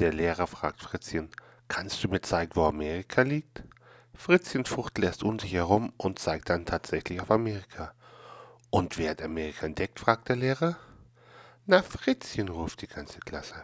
Der Lehrer fragt Fritzchen, kannst du mir zeigen, wo Amerika liegt? Fritzchen fuchtelt erst unsicher herum und zeigt dann tatsächlich auf Amerika. Und wer hat Amerika entdeckt? fragt der Lehrer. Na, Fritzchen, ruft die ganze Klasse.